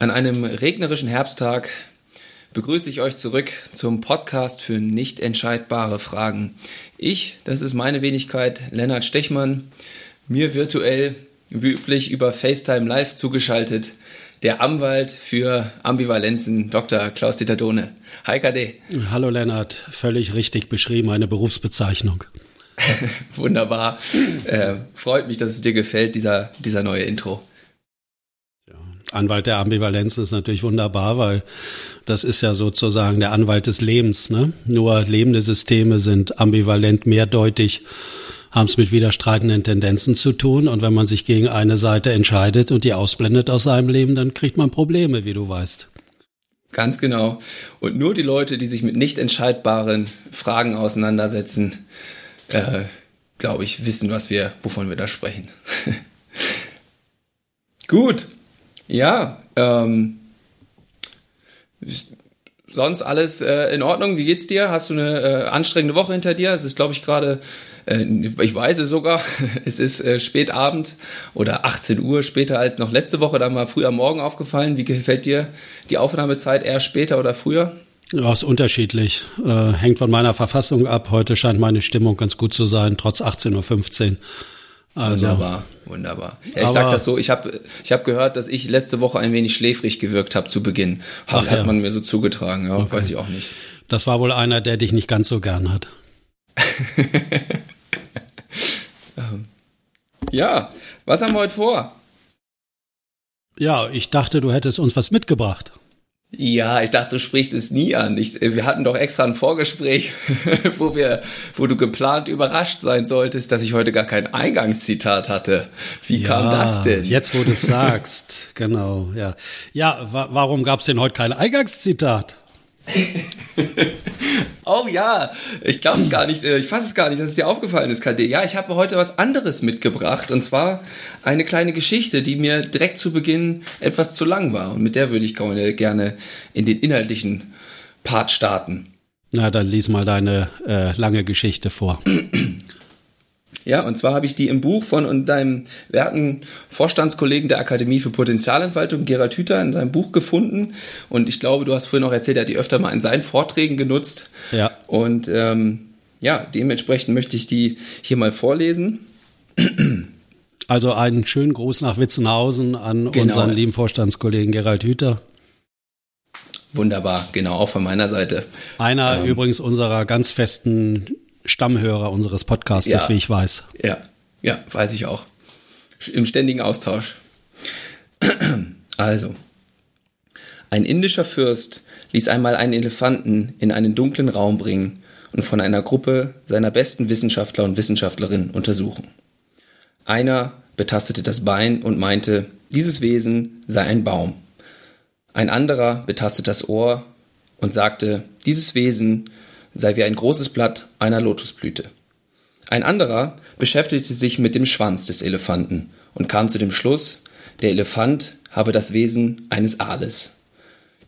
An einem regnerischen Herbsttag begrüße ich euch zurück zum Podcast für nicht entscheidbare Fragen. Ich, das ist meine Wenigkeit, Lennart Stechmann, mir virtuell, wie üblich über FaceTime Live zugeschaltet, der Anwalt für Ambivalenzen, Dr. Klaus-Dieter Dohne. Hi KD. Hallo Lennart, völlig richtig beschrieben, eine Berufsbezeichnung. Wunderbar. Äh, freut mich, dass es dir gefällt, dieser, dieser neue Intro. Anwalt der Ambivalenz ist natürlich wunderbar, weil das ist ja sozusagen der Anwalt des Lebens. Ne? Nur lebende Systeme sind ambivalent mehrdeutig, haben es mit widerstreitenden Tendenzen zu tun. Und wenn man sich gegen eine Seite entscheidet und die ausblendet aus seinem Leben, dann kriegt man Probleme, wie du weißt. Ganz genau. Und nur die Leute, die sich mit nicht entscheidbaren Fragen auseinandersetzen, äh, glaube ich, wissen, was wir, wovon wir da sprechen. Gut. Ja, ähm, sonst alles äh, in Ordnung. Wie geht's dir? Hast du eine äh, anstrengende Woche hinter dir? Es ist, glaube ich, gerade, äh, ich weiß es sogar, es ist äh, spät Abend oder 18 Uhr später als noch letzte Woche, dann mal früh am Morgen aufgefallen. Wie gefällt dir die Aufnahmezeit eher später oder früher? Ja, ist unterschiedlich. Äh, hängt von meiner Verfassung ab. Heute scheint meine Stimmung ganz gut zu sein, trotz 18.15 Uhr. Also, wunderbar, wunderbar. Ja, ich sag das so, ich habe ich hab gehört, dass ich letzte Woche ein wenig schläfrig gewirkt habe zu Beginn. Hat, Ach, ja. hat man mir so zugetragen, ja, okay. weiß ich auch nicht. Das war wohl einer, der dich nicht ganz so gern hat. Ähm, ja, was haben wir heute vor? Ja, ich dachte, du hättest uns was mitgebracht. Ja, ich dachte, du sprichst es nie an. Ich, wir hatten doch extra ein Vorgespräch, wo wir, wo du geplant überrascht sein solltest, dass ich heute gar kein Eingangszitat hatte. Wie ja, kam das denn? Jetzt, wo du es sagst, genau, ja. Ja, wa warum gab es denn heute kein Eingangszitat? oh ja, ich glaube gar nicht, äh, ich fasse es gar nicht, dass es dir aufgefallen ist, KD. Ja, ich habe heute was anderes mitgebracht und zwar eine kleine Geschichte, die mir direkt zu Beginn etwas zu lang war und mit der würde ich gerne in den inhaltlichen Part starten. Na, dann lies mal deine äh, lange Geschichte vor. Ja, und zwar habe ich die im Buch von und deinem werten Vorstandskollegen der Akademie für Potenzialentfaltung, Gerald Hüther, in seinem Buch gefunden. Und ich glaube, du hast vorhin noch erzählt, er hat die öfter mal in seinen Vorträgen genutzt. Ja. Und ähm, ja, dementsprechend möchte ich die hier mal vorlesen. Also einen schönen Gruß nach Witzenhausen an genau. unseren lieben Vorstandskollegen Gerald Hüther. Wunderbar, genau, auch von meiner Seite. Einer ähm, übrigens unserer ganz festen Stammhörer unseres Podcasts, ja, wie ich weiß. Ja, ja, weiß ich auch. Im ständigen Austausch. Also, ein indischer Fürst ließ einmal einen Elefanten in einen dunklen Raum bringen und von einer Gruppe seiner besten Wissenschaftler und Wissenschaftlerinnen untersuchen. Einer betastete das Bein und meinte, dieses Wesen sei ein Baum. Ein anderer betastet das Ohr und sagte, dieses Wesen sei wie ein großes Blatt einer Lotusblüte. Ein anderer beschäftigte sich mit dem Schwanz des Elefanten und kam zu dem Schluss, der Elefant habe das Wesen eines Aales.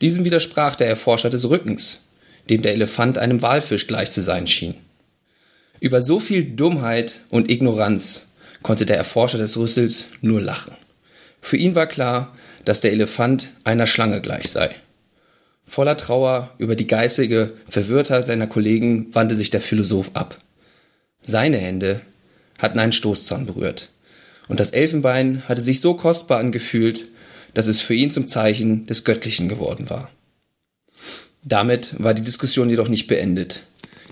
Diesem widersprach der Erforscher des Rückens, dem der Elefant einem Walfisch gleich zu sein schien. Über so viel Dummheit und Ignoranz konnte der Erforscher des Rüssels nur lachen. Für ihn war klar, dass der Elefant einer Schlange gleich sei. Voller Trauer über die geistige Verwirrtheit seiner Kollegen wandte sich der Philosoph ab. Seine Hände hatten einen Stoßzahn berührt. Und das Elfenbein hatte sich so kostbar angefühlt, dass es für ihn zum Zeichen des Göttlichen geworden war. Damit war die Diskussion jedoch nicht beendet.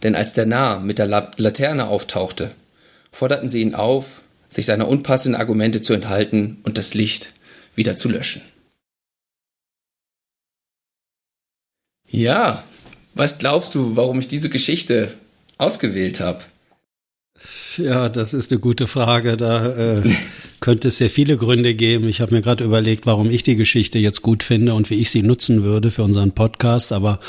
Denn als der Narr mit der Laterne auftauchte, forderten sie ihn auf, sich seiner unpassenden Argumente zu enthalten und das Licht wieder zu löschen. Ja, was glaubst du, warum ich diese Geschichte ausgewählt habe? Ja, das ist eine gute Frage. Da äh, könnte es sehr viele Gründe geben. Ich habe mir gerade überlegt, warum ich die Geschichte jetzt gut finde und wie ich sie nutzen würde für unseren Podcast. Aber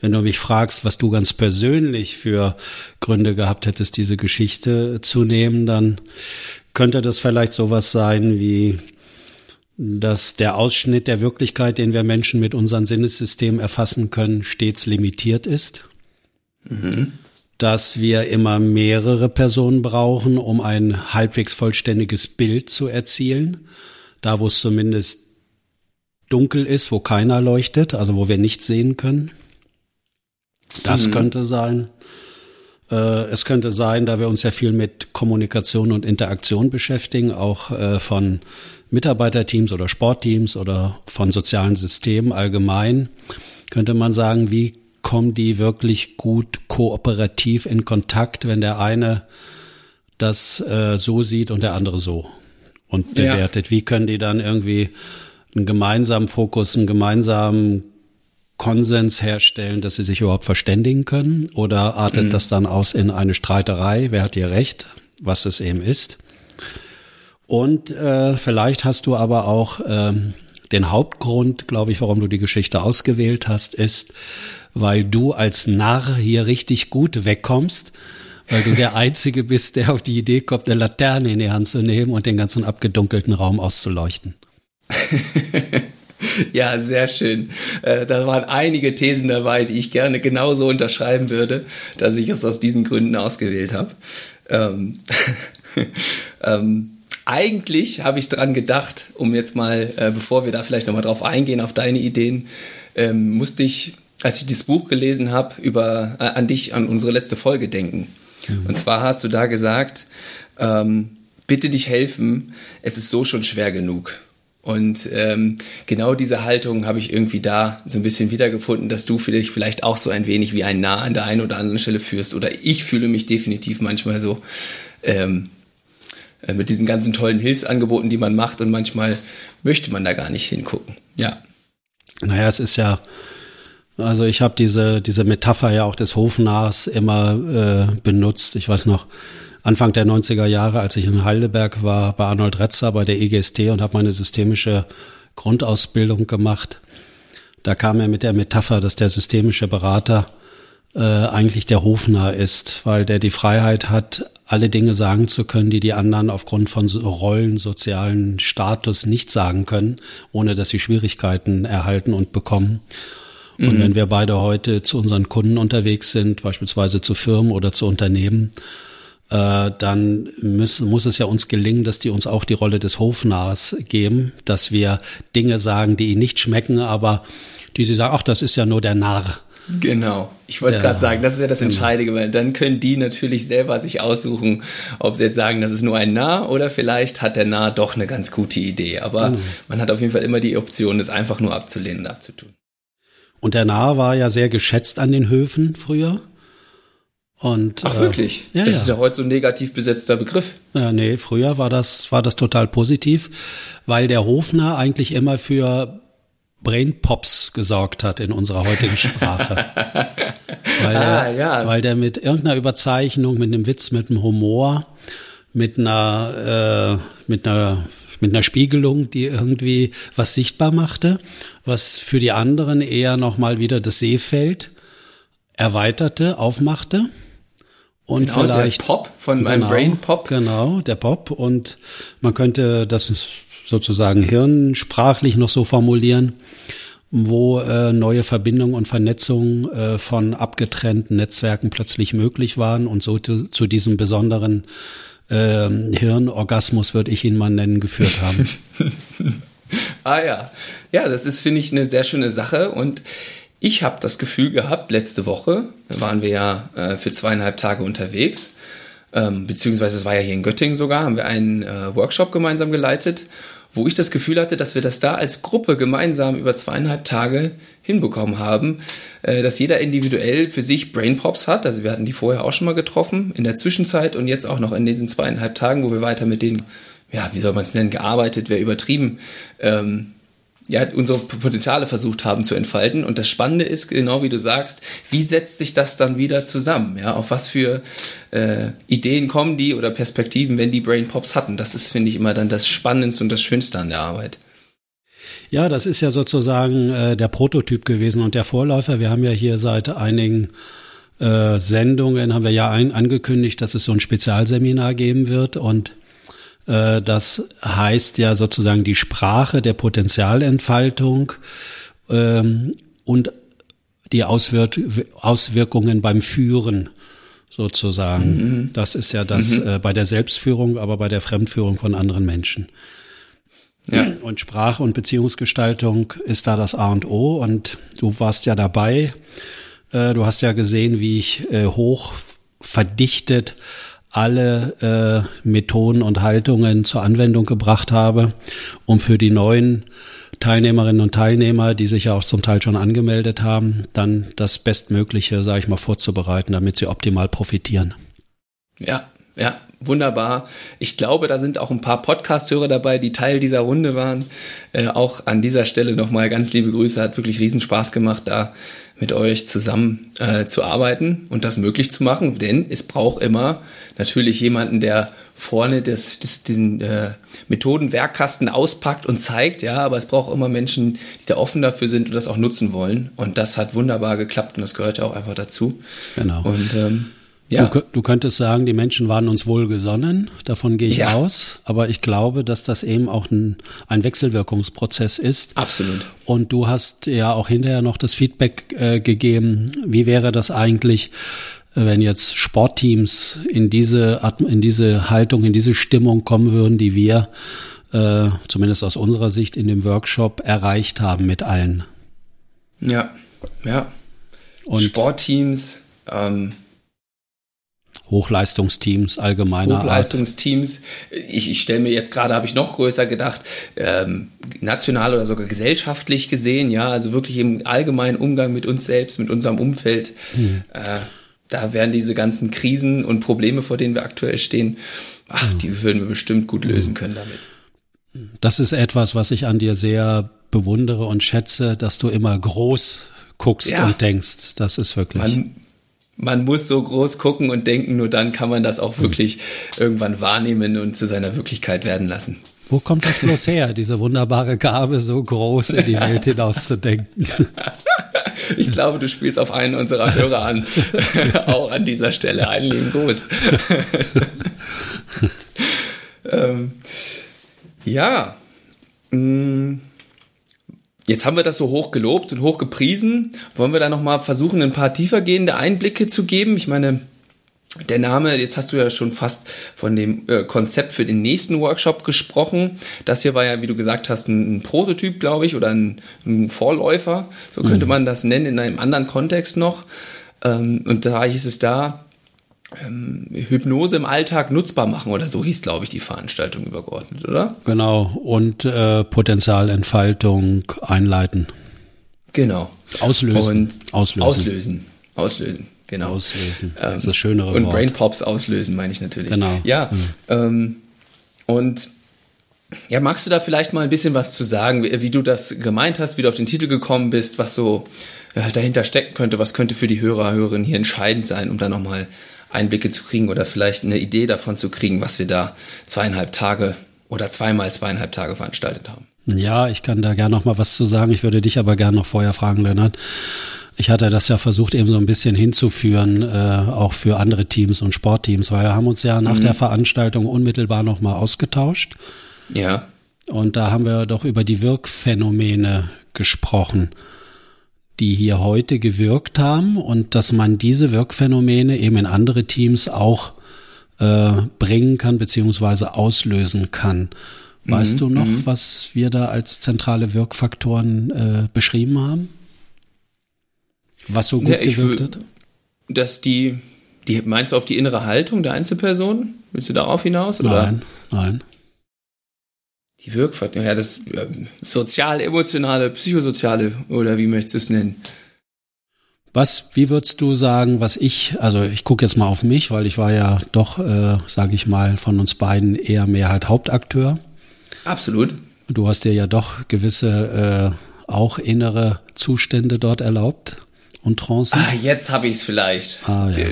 wenn du mich fragst, was du ganz persönlich für Gründe gehabt hättest, diese Geschichte zu nehmen, dann könnte das vielleicht sowas sein wie dass der Ausschnitt der Wirklichkeit, den wir Menschen mit unserem Sinnessystem erfassen können, stets limitiert ist. Mhm. Dass wir immer mehrere Personen brauchen, um ein halbwegs vollständiges Bild zu erzielen. Da, wo es zumindest dunkel ist, wo keiner leuchtet, also wo wir nichts sehen können. Das mhm. könnte sein. Äh, es könnte sein, da wir uns ja viel mit Kommunikation und Interaktion beschäftigen, auch äh, von Mitarbeiterteams oder Sportteams oder von sozialen Systemen allgemein, könnte man sagen, wie kommen die wirklich gut kooperativ in Kontakt, wenn der eine das äh, so sieht und der andere so und bewertet. Ja. Wie können die dann irgendwie einen gemeinsamen Fokus, einen gemeinsamen Konsens herstellen, dass sie sich überhaupt verständigen können? Oder artet mhm. das dann aus in eine Streiterei? Wer hat hier recht? Was es eben ist? Und äh, vielleicht hast du aber auch ähm, den Hauptgrund, glaube ich, warum du die Geschichte ausgewählt hast, ist, weil du als Narr hier richtig gut wegkommst, weil du der Einzige bist, der auf die Idee kommt, eine Laterne in die Hand zu nehmen und den ganzen abgedunkelten Raum auszuleuchten. ja, sehr schön. Äh, da waren einige Thesen dabei, die ich gerne genauso unterschreiben würde, dass ich es aus diesen Gründen ausgewählt habe. Ähm, ähm, eigentlich habe ich dran gedacht, um jetzt mal, äh, bevor wir da vielleicht nochmal drauf eingehen, auf deine Ideen, ähm, musste ich, als ich das Buch gelesen habe, über äh, an dich, an unsere letzte Folge denken. Mhm. Und zwar hast du da gesagt, ähm, bitte dich helfen, es ist so schon schwer genug. Und ähm, genau diese Haltung habe ich irgendwie da so ein bisschen wiedergefunden, dass du vielleicht, vielleicht auch so ein wenig wie ein Nah an der einen oder anderen Stelle führst. Oder ich fühle mich definitiv manchmal so ähm, äh, mit diesen ganzen tollen Hilfsangeboten, die man macht. Und manchmal möchte man da gar nicht hingucken. Ja. Naja, es ist ja, also ich habe diese, diese Metapher ja auch des Hofnahs immer äh, benutzt. Ich weiß noch, Anfang der 90er Jahre, als ich in Heidelberg war, bei Arnold Retzer bei der EGST und habe meine systemische Grundausbildung gemacht. Da kam er mit der Metapher, dass der systemische Berater äh, eigentlich der Hofnarr ist, weil der die Freiheit hat, alle Dinge sagen zu können, die die anderen aufgrund von Rollen, sozialen Status nicht sagen können, ohne dass sie Schwierigkeiten erhalten und bekommen. Und mhm. wenn wir beide heute zu unseren Kunden unterwegs sind, beispielsweise zu Firmen oder zu Unternehmen, äh, dann muss, muss es ja uns gelingen, dass die uns auch die Rolle des Hofnarrs geben, dass wir Dinge sagen, die ihnen nicht schmecken, aber die sie sagen, ach, das ist ja nur der Narr. Genau. Ich wollte es gerade sagen, das ist ja das genau. Entscheidende, weil dann können die natürlich selber sich aussuchen, ob sie jetzt sagen, das ist nur ein Narr oder vielleicht hat der Narr doch eine ganz gute Idee. Aber mhm. man hat auf jeden Fall immer die Option, es einfach nur abzulehnen und abzutun. Und der Narr war ja sehr geschätzt an den Höfen früher. Und, Ach wirklich? Äh, ja, das ja. ist ja heute so ein negativ besetzter Begriff. Ja, nee, früher war das, war das total positiv, weil der Hofner eigentlich immer für Brain Pops gesorgt hat in unserer heutigen Sprache. weil, ah, der, ja. weil der mit irgendeiner Überzeichnung, mit einem Witz, mit einem Humor, mit einer, äh, mit einer mit einer Spiegelung, die irgendwie was sichtbar machte, was für die anderen eher nochmal wieder das Seefeld erweiterte, aufmachte. Und genau, vielleicht der Pop von genau, meinem Brain Pop. Genau, der Pop. Und man könnte das sozusagen hirnsprachlich noch so formulieren, wo äh, neue Verbindungen und Vernetzungen äh, von abgetrennten Netzwerken plötzlich möglich waren und so zu, zu diesem besonderen äh, Hirnorgasmus, würde ich ihn mal nennen, geführt haben. ah ja, ja, das ist, finde ich, eine sehr schöne Sache und ich habe das Gefühl gehabt, letzte Woche waren wir ja äh, für zweieinhalb Tage unterwegs, ähm, beziehungsweise es war ja hier in Göttingen sogar, haben wir einen äh, Workshop gemeinsam geleitet, wo ich das Gefühl hatte, dass wir das da als Gruppe gemeinsam über zweieinhalb Tage hinbekommen haben, äh, dass jeder individuell für sich Brain Pops hat. Also wir hatten die vorher auch schon mal getroffen in der Zwischenzeit und jetzt auch noch in diesen zweieinhalb Tagen, wo wir weiter mit denen, ja, wie soll man es nennen, gearbeitet, wäre übertrieben. Ähm, ja, unsere Potenziale versucht haben zu entfalten. Und das Spannende ist, genau wie du sagst, wie setzt sich das dann wieder zusammen? Ja, auf was für äh, Ideen kommen die oder Perspektiven, wenn die Brain Pops hatten? Das ist, finde ich, immer dann das Spannendste und das Schönste an der Arbeit. Ja, das ist ja sozusagen äh, der Prototyp gewesen und der Vorläufer. Wir haben ja hier seit einigen äh, Sendungen haben wir ja ein, angekündigt, dass es so ein Spezialseminar geben wird und das heißt ja sozusagen die Sprache der Potenzialentfaltung ähm, und die Auswirk Auswirkungen beim Führen sozusagen. Mhm. Das ist ja das mhm. äh, bei der Selbstführung, aber bei der Fremdführung von anderen Menschen. Ja. Und Sprache und Beziehungsgestaltung ist da das A und O. Und du warst ja dabei. Äh, du hast ja gesehen, wie ich äh, hoch verdichtet alle äh, Methoden und Haltungen zur Anwendung gebracht habe, um für die neuen Teilnehmerinnen und Teilnehmer, die sich ja auch zum Teil schon angemeldet haben, dann das Bestmögliche, sage ich mal, vorzubereiten, damit sie optimal profitieren. Ja, ja, wunderbar. Ich glaube, da sind auch ein paar Podcast-Hörer dabei, die Teil dieser Runde waren. Äh, auch an dieser Stelle nochmal ganz liebe Grüße. Hat wirklich riesen Spaß gemacht, da mit euch zusammen äh, zu arbeiten und das möglich zu machen, denn es braucht immer natürlich jemanden, der vorne das, das, diesen äh, Methodenwerkkasten auspackt und zeigt, ja, aber es braucht immer Menschen, die da offen dafür sind und das auch nutzen wollen und das hat wunderbar geklappt und das gehört ja auch einfach dazu. Genau. Und ähm, ja. Du, du, könntest sagen, die Menschen waren uns wohlgesonnen, davon gehe ich ja. aus, aber ich glaube, dass das eben auch ein, ein Wechselwirkungsprozess ist. Absolut. Und du hast ja auch hinterher noch das Feedback äh, gegeben, wie wäre das eigentlich, äh, wenn jetzt Sportteams in diese, in diese Haltung, in diese Stimmung kommen würden, die wir äh, zumindest aus unserer Sicht in dem Workshop erreicht haben mit allen. Ja, ja. Und Sportteams, ähm, Hochleistungsteams allgemeiner Hochleistungsteams. Ich, ich stelle mir jetzt gerade, habe ich noch größer gedacht, ähm, national oder sogar gesellschaftlich gesehen, ja, also wirklich im allgemeinen Umgang mit uns selbst, mit unserem Umfeld. Hm. Äh, da wären diese ganzen Krisen und Probleme, vor denen wir aktuell stehen, ach, hm. die würden wir bestimmt gut lösen können damit. Das ist etwas, was ich an dir sehr bewundere und schätze, dass du immer groß guckst ja. und denkst. Das ist wirklich. Man, man muss so groß gucken und denken, nur dann kann man das auch wirklich irgendwann wahrnehmen und zu seiner Wirklichkeit werden lassen. Wo kommt das bloß her, diese wunderbare Gabe, so groß in die Welt hinauszudenken? Ich glaube, du spielst auf einen unserer Hörer an. auch an dieser Stelle. Einen lieben Gruß. ähm, ja. Mh. Jetzt haben wir das so hoch gelobt und hoch gepriesen. Wollen wir da nochmal versuchen, ein paar tiefergehende Einblicke zu geben? Ich meine, der Name, jetzt hast du ja schon fast von dem äh, Konzept für den nächsten Workshop gesprochen. Das hier war ja, wie du gesagt hast, ein, ein Prototyp, glaube ich, oder ein, ein, Vorläufer. So könnte mhm. man das nennen in einem anderen Kontext noch. Ähm, und da hieß es da, ähm, Hypnose im Alltag nutzbar machen oder so hieß, glaube ich, die Veranstaltung übergeordnet, oder? Genau, und äh, Potenzialentfaltung einleiten. Genau. Auslösen. Und auslösen. Auslösen. Auslösen. Genau. Auslösen. Das ist das schönere Und Wort. Brain Pops auslösen, meine ich natürlich. Genau. Ja. Mhm. Ähm, und ja, magst du da vielleicht mal ein bisschen was zu sagen, wie, wie, du das gemeint hast, wie du auf den Titel gekommen bist, was so ja, dahinter stecken könnte, was könnte für die Hörer, Hörerinnen hier entscheidend sein, um da nochmal Einblicke zu kriegen oder vielleicht eine Idee davon zu kriegen, was wir da zweieinhalb Tage oder zweimal zweieinhalb Tage veranstaltet haben. Ja, ich kann da gerne noch mal was zu sagen. Ich würde dich aber gerne noch vorher fragen, Lennart. Ich hatte das ja versucht, eben so ein bisschen hinzuführen, äh, auch für andere Teams und Sportteams, weil wir haben uns ja nach mhm. der Veranstaltung unmittelbar noch mal ausgetauscht. Ja. Und da haben wir doch über die Wirkphänomene gesprochen die hier heute gewirkt haben und dass man diese Wirkphänomene eben in andere Teams auch äh, bringen kann beziehungsweise auslösen kann. Weißt mhm, du noch, mhm. was wir da als zentrale Wirkfaktoren äh, beschrieben haben? Was so gut ja, gewirkt hat? Dass die, die, meinst du auf die innere Haltung der Einzelperson? Willst du darauf hinaus? Oder? Nein, nein. Die Wirkfaktoren, ja, das ja, soziale, emotionale, psychosoziale oder wie möchtest du es nennen? Was, wie würdest du sagen, was ich, also ich gucke jetzt mal auf mich, weil ich war ja doch, äh, sage ich mal, von uns beiden eher mehr halt Hauptakteur. Absolut. Du hast dir ja doch gewisse äh, auch innere Zustände dort erlaubt und Trancen? Ah, jetzt habe ich es vielleicht. Ah, ja.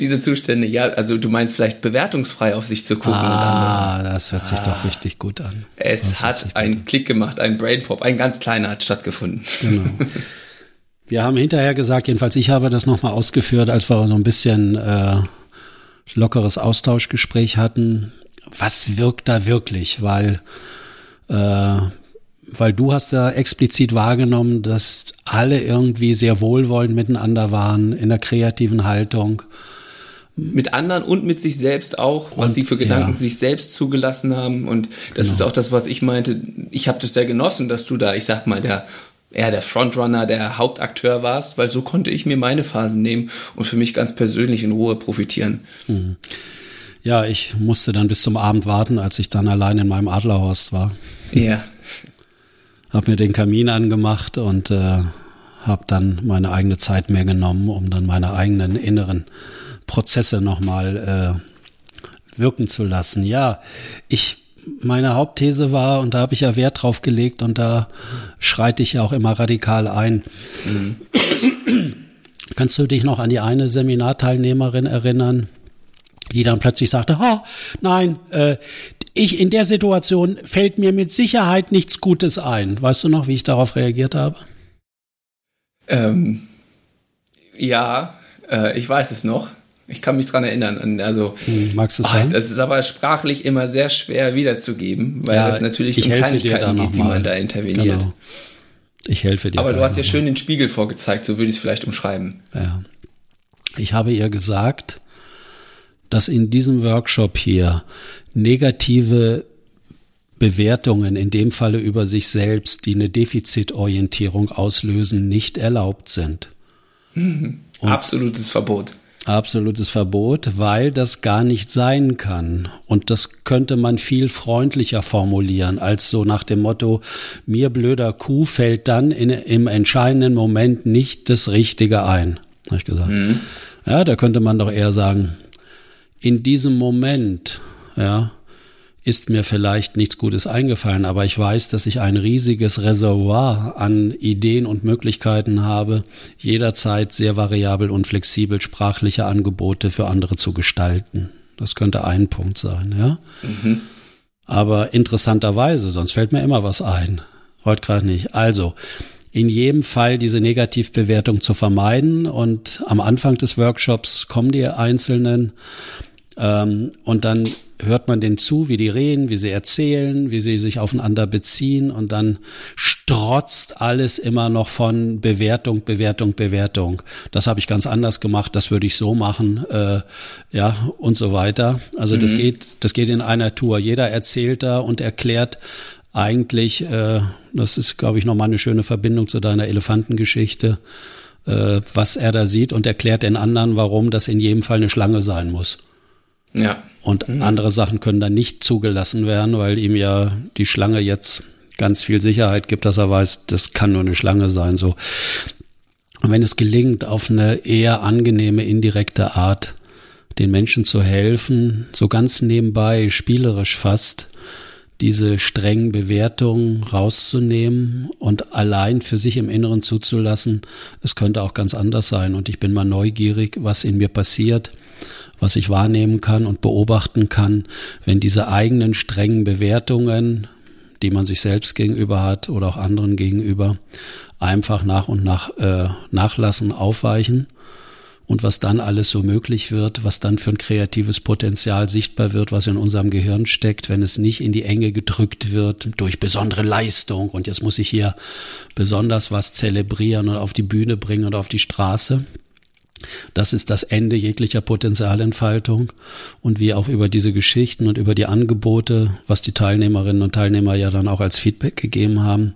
Diese Zustände, ja, also du meinst vielleicht bewertungsfrei auf sich zu gucken. Ah, das hört sich ah, doch richtig gut an. Es das hat einen Klick gemacht, ein Brainpop, ein ganz kleiner hat stattgefunden. Genau. Wir haben hinterher gesagt, jedenfalls ich habe das nochmal ausgeführt, als wir so ein bisschen äh, lockeres Austauschgespräch hatten. Was wirkt da wirklich? Weil äh, weil du hast ja explizit wahrgenommen, dass alle irgendwie sehr wohlwollend miteinander waren in der kreativen Haltung. mit anderen und mit sich selbst auch, was Und, sie für Gedanken ja. sich selbst zugelassen haben. Und das Genau. ist auch das, was ich meinte. Ich habe das sehr genossen, dass du da, ich sag mal, der eher der Frontrunner, der Hauptakteur warst, weil so konnte ich mir meine Phasen nehmen und für mich ganz persönlich in Ruhe profitieren. Ja, ich musste dann bis zum Abend warten, als ich dann allein in meinem Adlerhorst war. Ja. Hab mir den Kamin angemacht und äh, habe dann meine eigene Zeit mehr genommen, um dann meine eigenen inneren Prozesse nochmal äh, wirken zu lassen. Ja, ich meine Hauptthese war, und da habe ich ja Wert drauf gelegt und da schreite ich ja auch immer radikal ein. Kannst du dich noch an die eine Seminarteilnehmerin erinnern, die dann plötzlich sagte, oh, nein, äh, ich in der Situation fällt mir mit Sicherheit nichts Gutes ein. Weißt du noch, wie ich darauf reagiert habe? Ähm, ja, äh, ich weiß es noch. Ich kann mich dran erinnern. Also, Hm, magst du ach, sagen? das ist aber sprachlich immer sehr schwer wiederzugeben, weil Ja, das natürlich ich um Kleinigkeiten geht, wie man da interveniert. Genau. Ich helfe dir. Aber du hast dir schön den Spiegel vorgezeigt, so würde ich es vielleicht umschreiben. Ja. Ich habe ihr gesagt, dass in diesem Workshop hier negative Bewertungen, in dem Falle über sich selbst, die eine Defizitorientierung auslösen, nicht erlaubt sind. Absolutes Verbot. Absolutes Verbot, weil das gar nicht sein kann. Und das könnte man viel freundlicher formulieren, als so nach dem Motto, mir blöder Kuh fällt dann in, im entscheidenden Moment nicht das Richtige ein. Hab ich gesagt. Ja, da könnte man doch eher sagen, in diesem Moment, ja, ist mir vielleicht nichts Gutes eingefallen, aber ich weiß, dass ich ein riesiges Reservoir an Ideen und Möglichkeiten habe, jederzeit sehr variabel und flexibel sprachliche Angebote für andere zu gestalten. Das könnte ein Punkt sein, ja. Aber interessanterweise, sonst fällt mir immer was ein. Heute gerade nicht. Also, in jedem Fall diese Negativbewertung zu vermeiden und am Anfang des Workshops kommen die Einzelnen ähm, und dann hört man denen zu, wie die reden, wie sie erzählen, wie sie sich aufeinander beziehen und dann strotzt alles immer noch von Bewertung, Bewertung, Bewertung. Das habe ich ganz anders gemacht, das würde ich so machen, äh, ja und so weiter. Also das geht, das geht in einer Tour. Jeder erzählt da und erklärt eigentlich, äh, das ist, glaube ich, nochmal eine schöne Verbindung zu deiner Elefantengeschichte, äh, was er da sieht und erklärt den anderen, warum das in jedem Fall eine Schlange sein muss. Ja. Und andere Sachen können dann nicht zugelassen werden, weil ihm ja die Schlange jetzt ganz viel Sicherheit gibt, dass er weiß, das kann nur eine Schlange sein. So. Und wenn es gelingt, auf eine eher angenehme, indirekte Art den Menschen zu helfen, so ganz nebenbei, spielerisch fast, diese strengen Bewertungen rauszunehmen und allein für sich im Inneren zuzulassen, es könnte auch ganz anders sein. Und ich bin mal neugierig, was in mir passiert, was ich wahrnehmen kann und beobachten kann, wenn diese eigenen strengen Bewertungen, die man sich selbst gegenüber hat oder auch anderen gegenüber, einfach nach und nach äh, nachlassen, aufweichen und was dann alles so möglich wird, was dann für ein kreatives Potenzial sichtbar wird, was in unserem Gehirn steckt, wenn es nicht in die Enge gedrückt wird durch besondere Leistung und jetzt muss ich hier besonders was zelebrieren und auf die Bühne bringen und auf die Straße. Das ist das Ende jeglicher Potenzialentfaltung und wie auch über diese Geschichten und über die Angebote, was die Teilnehmerinnen und Teilnehmer ja dann auch als Feedback gegeben haben,